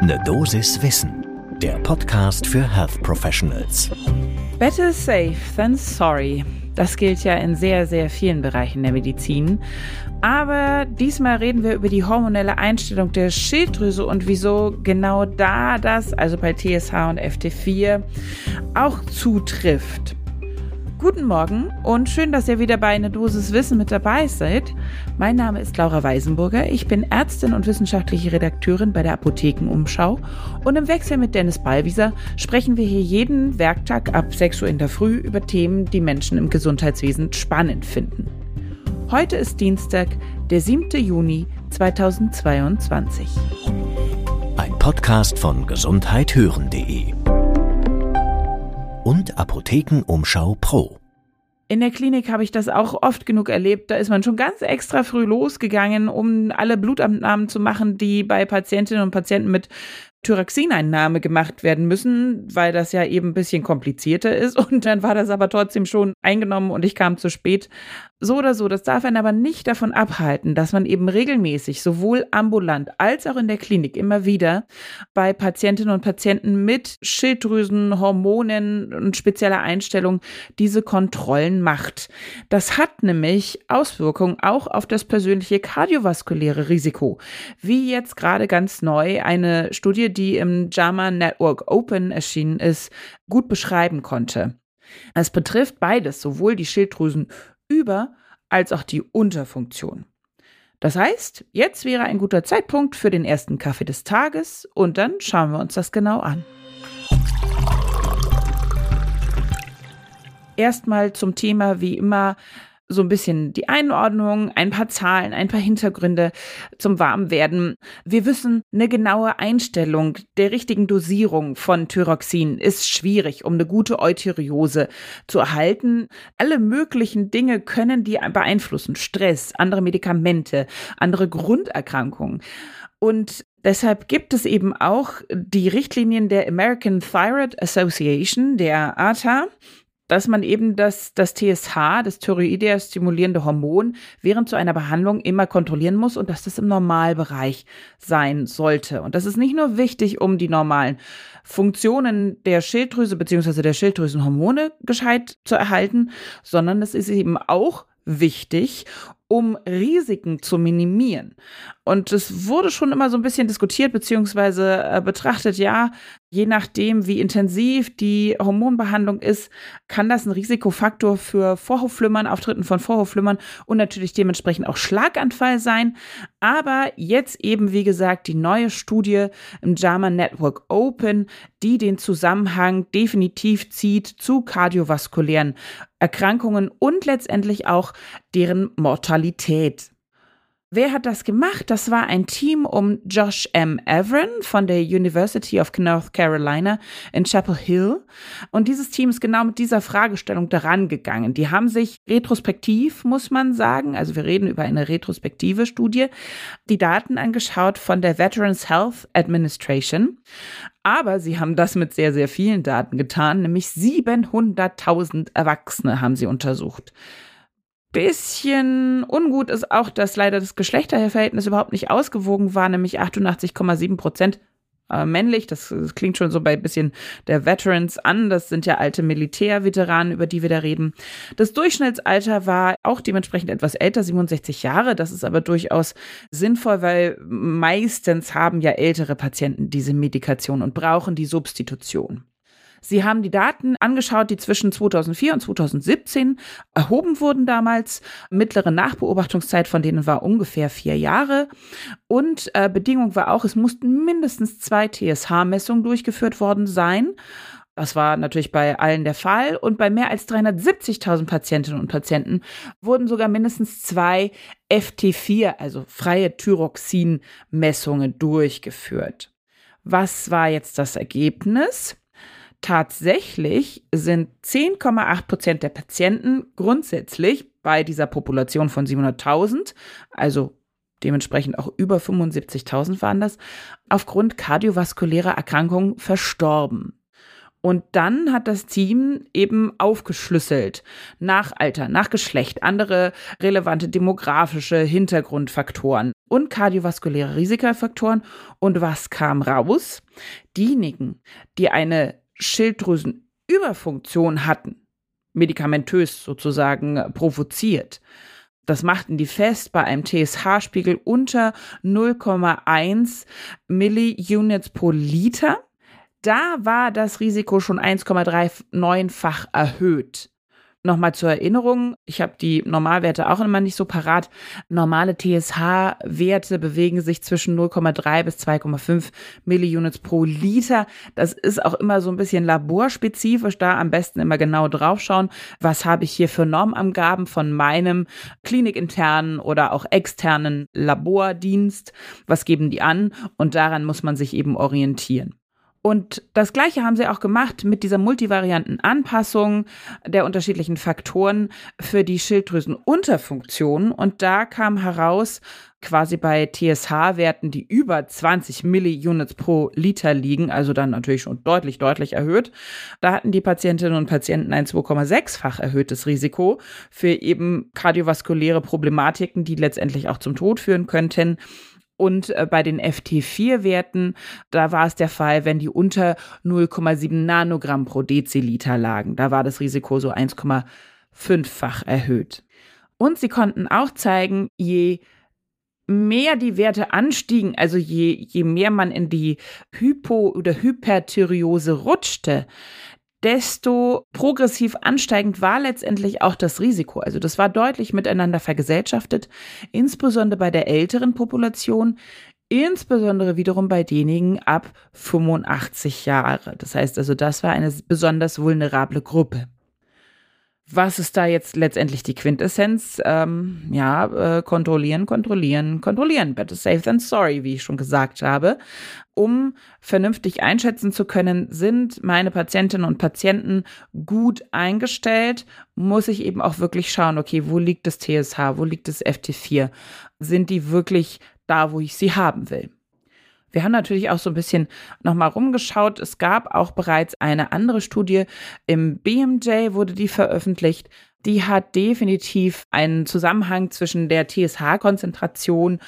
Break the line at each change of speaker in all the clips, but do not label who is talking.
Ne Dosis Wissen, der Podcast für Health Professionals.
Better safe than sorry. Das gilt ja in sehr, sehr vielen Bereichen der Medizin. Aber diesmal reden wir über die hormonelle Einstellung der Schilddrüse und wieso genau da das, also bei TSH und FT4, auch zutrifft. Guten Morgen und schön, dass ihr wieder bei einer Dosis Wissen mit dabei seid. Mein Name ist Laura Weisenburger. Ich bin Ärztin und wissenschaftliche Redakteurin bei der Apothekenumschau. Und im Wechsel mit Dennis Ballwieser sprechen wir hier jeden Werktag ab 6 Uhr in der Früh über Themen, die Menschen im Gesundheitswesen spannend finden. Heute ist Dienstag, der 7. Juni 2022.
Ein Podcast von gesundheithören.de und Apothekenumschau Pro.
In der Klinik habe ich das auch oft genug erlebt. Da ist man schon ganz extra früh losgegangen, um alle Blutabnahmen zu machen, die bei Patientinnen und Patienten mit Thyroxineinnahme gemacht werden müssen, weil das ja eben ein bisschen komplizierter ist. Und dann war das aber trotzdem schon eingenommen und ich kam zu spät. So oder so, das darf einen aber nicht davon abhalten, dass man eben regelmäßig, sowohl ambulant als auch in der Klinik immer wieder bei Patientinnen und Patienten mit Schilddrüsen, Hormonen und spezieller Einstellung diese Kontrollen macht. Das hat nämlich Auswirkungen auch auf das persönliche kardiovaskuläre Risiko, wie jetzt gerade ganz neu eine Studie, die im JAMA Network Open erschienen ist, gut beschreiben konnte. Es betrifft beides, sowohl die Schilddrüsen über- als auch die Unterfunktion. Das heißt, jetzt wäre ein guter Zeitpunkt für den ersten Kaffee des Tages und dann schauen wir uns das genau an. Erstmal zum Thema wie immer so ein bisschen die Einordnung, ein paar Zahlen, ein paar Hintergründe zum Warmwerden. Wir wissen, eine genaue Einstellung der richtigen Dosierung von Thyroxin ist schwierig, um eine gute Eutyriose zu erhalten. Alle möglichen Dinge können die beeinflussen. Stress, andere Medikamente, andere Grunderkrankungen. Und Deshalb gibt es eben auch die Richtlinien der American Thyroid Association, der ATA, dass man eben das, das TSH, das Thyroidea stimulierende Hormon, während so einer Behandlung immer kontrollieren muss und dass das im Normalbereich sein sollte. Und das ist nicht nur wichtig, um die normalen Funktionen der Schilddrüse beziehungsweise der Schilddrüsenhormone gescheit zu erhalten, sondern es ist eben auch wichtig, um Risiken zu minimieren. Und es wurde schon immer so ein bisschen diskutiert beziehungsweise äh, betrachtet, ja, je nachdem, wie intensiv die Hormonbehandlung ist, kann das ein Risikofaktor für Vorhofflimmern, Auftritten von Vorhofflimmern und natürlich dementsprechend auch Schlaganfall sein. Aber jetzt eben, wie gesagt, die neue Studie im JAMA Network Open, die den Zusammenhang definitiv zieht zu kardiovaskulären Erkrankungen und letztendlich auch deren Mortalität. Wer hat das gemacht? Das war ein Team um Josh M. Everin von der University of North Carolina in Chapel Hill. Und dieses Team ist genau mit dieser Fragestellung daran gegangen. Die haben sich retrospektiv, muss man sagen, also wir reden über eine retrospektive Studie, die Daten angeschaut von der Veterans Health Administration. Aber sie haben das mit sehr, sehr vielen Daten getan, nämlich 700.000 Erwachsene haben sie untersucht bisschen ungut ist auch, dass leider das Geschlechterverhältnis überhaupt nicht ausgewogen war, nämlich 88,7 Prozent äh, männlich. Das, das, klingt schon so bei bisschen der Veterans an. Das sind ja alte Militärveteranen, über die wir da reden. Das Durchschnittsalter war auch dementsprechend etwas älter, 67 Jahre. Das ist aber durchaus sinnvoll, weil meistens haben ja ältere Patienten diese Medikation und brauchen die Substitution. Sie haben die Daten angeschaut, die zwischen 2004 und 2017 erhoben wurden damals. Mittlere Nachbeobachtungszeit von denen war ungefähr vier Jahre. Und äh, Bedingung war auch, es mussten mindestens zwei TSH-Messungen durchgeführt worden sein. Das war natürlich bei allen der Fall. Und bei mehr als 370.000 Patientinnen und Patienten wurden sogar mindestens zwei FT4, also freie Thyroxin-Messungen durchgeführt. Was war jetzt das Ergebnis? Tatsächlich sind 10,8 Prozent der Patienten grundsätzlich bei dieser Population von 700.000, also dementsprechend auch über 75.000 waren das, aufgrund kardiovaskulärer Erkrankungen verstorben. Und dann hat das Team eben aufgeschlüsselt nach Alter, nach Geschlecht, andere relevante demografische Hintergrundfaktoren und kardiovaskuläre Risikofaktoren. Und was kam raus? Diejenigen, die eine Schilddrüsenüberfunktion hatten, medikamentös sozusagen provoziert, das machten die fest bei einem TSH-Spiegel unter 0,1 Milliunits pro Liter. Da war das Risiko schon 1,39-fach erhöht. Nochmal zur Erinnerung, ich habe die Normalwerte auch immer nicht so parat. Normale TSH-Werte bewegen sich zwischen 0,3 bis 2,5 Milliunits pro Liter. Das ist auch immer so ein bisschen laborspezifisch, da am besten immer genau draufschauen, was habe ich hier für Normangaben von meinem klinikinternen oder auch externen Labordienst, was geben die an und daran muss man sich eben orientieren. Und das Gleiche haben sie auch gemacht mit dieser multivarianten Anpassung der unterschiedlichen Faktoren für die Schilddrüsenunterfunktion. Und da kam heraus, quasi bei TSH-Werten, die über 20 Milliunits pro Liter liegen, also dann natürlich schon deutlich, deutlich erhöht. Da hatten die Patientinnen und Patienten ein 2,6-fach erhöhtes Risiko für eben kardiovaskuläre Problematiken, die letztendlich auch zum Tod führen könnten. Und äh, bei den FT4-Werten, da war es der Fall, wenn die unter 0,7 Nanogramm pro Deziliter lagen. Da war das Risiko so 1,5-fach erhöht. Und sie konnten auch zeigen, je mehr die Werte anstiegen, also je, je mehr man in die Hypo- oder Hyperthyreose rutschte, desto progressiv ansteigend war letztendlich auch das Risiko. Also das war deutlich miteinander vergesellschaftet, insbesondere bei der älteren Population, insbesondere wiederum bei denjenigen ab 85 Jahre. Das heißt also, das war eine besonders vulnerable Gruppe. Was ist da jetzt letztendlich die Quintessenz? Ähm, ja, äh, kontrollieren, kontrollieren, kontrollieren. Better safe than sorry, wie ich schon gesagt habe. Um vernünftig einschätzen zu können, sind meine Patientinnen und Patienten gut eingestellt, muss ich eben auch wirklich schauen, okay, wo liegt das TSH, wo liegt das FT4? Sind die wirklich da, wo ich sie haben will? Wir haben natürlich auch so ein bisschen nochmal rumgeschaut. Es gab auch bereits eine andere Studie im BMJ, wurde die veröffentlicht. Die hat definitiv einen Zusammenhang zwischen der TSH-Konzentration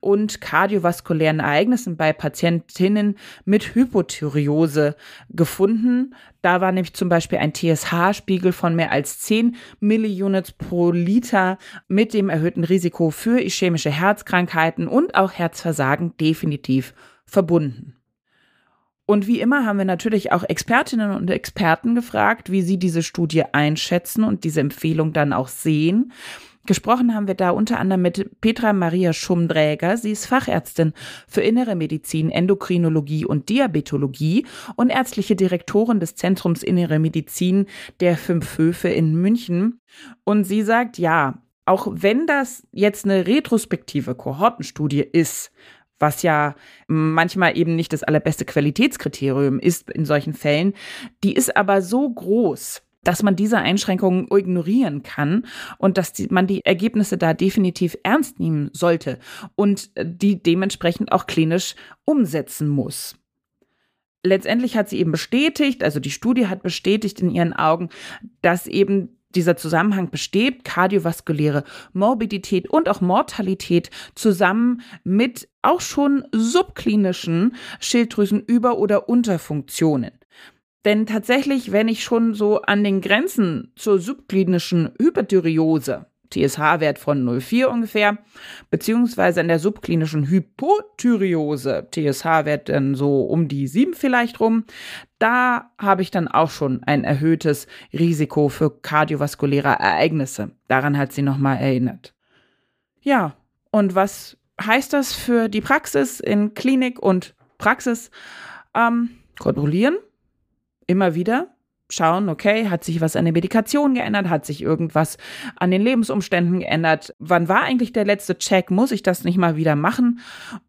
und kardiovaskulären Ereignissen bei Patientinnen mit Hypothyreose gefunden. Da war nämlich zum Beispiel ein TSH-Spiegel von mehr als 10 Milliunits pro Liter mit dem erhöhten Risiko für ischämische Herzkrankheiten und auch Herzversagen definitiv verbunden. Und wie immer haben wir natürlich auch Expertinnen und Experten gefragt, wie sie diese Studie einschätzen und diese Empfehlung dann auch sehen. Gesprochen haben wir da unter anderem mit Petra Maria Schumdräger. Sie ist Fachärztin für Innere Medizin, Endokrinologie und Diabetologie und ärztliche Direktorin des Zentrums Innere Medizin der Fünf Höfe in München. Und sie sagt, ja, auch wenn das jetzt eine retrospektive Kohortenstudie ist, was ja manchmal eben nicht das allerbeste Qualitätskriterium ist in solchen Fällen. Die ist aber so groß, dass man diese Einschränkungen ignorieren kann und dass die, man die Ergebnisse da definitiv ernst nehmen sollte und die dementsprechend auch klinisch umsetzen muss. Letztendlich hat sie eben bestätigt, also die Studie hat bestätigt in ihren Augen, dass eben dieser Zusammenhang besteht, kardiovaskuläre Morbidität und auch Mortalität zusammen mit auch schon subklinischen Schilddrüsenüber- oder Unterfunktionen. Denn tatsächlich, wenn ich schon so an den Grenzen zur subklinischen Hyperthyreose TSH-Wert von 0,4 ungefähr, beziehungsweise in der subklinischen Hypothyreose, TSH-Wert dann so um die 7 vielleicht rum, da habe ich dann auch schon ein erhöhtes Risiko für kardiovaskuläre Ereignisse. Daran hat sie nochmal erinnert. Ja, und was heißt das für die Praxis in Klinik und Praxis? Ähm, kontrollieren, immer wieder, schauen, okay, hat sich was an der Medikation geändert, hat sich irgendwas an den Lebensumständen geändert, wann war eigentlich der letzte Check, muss ich das nicht mal wieder machen?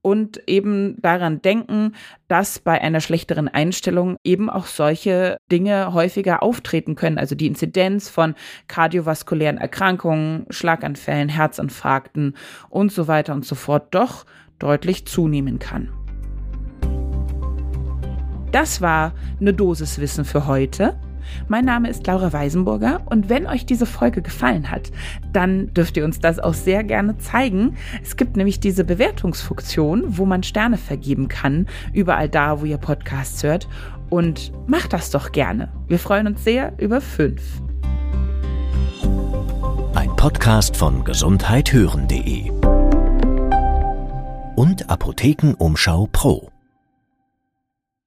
Und eben daran denken, dass bei einer schlechteren Einstellung eben auch solche Dinge häufiger auftreten können, also die Inzidenz von kardiovaskulären Erkrankungen, Schlaganfällen, Herzinfarkten und so weiter und so fort doch deutlich zunehmen kann. Das war eine Dosis Wissen für heute. Mein Name ist Laura Weisenburger und wenn euch diese Folge gefallen hat, dann dürft ihr uns das auch sehr gerne zeigen. Es gibt nämlich diese Bewertungsfunktion, wo man Sterne vergeben kann, überall da, wo ihr Podcasts hört. Und macht das doch gerne. Wir freuen uns sehr über fünf.
Ein Podcast von gesundheithören.de und Apothekenumschau Pro.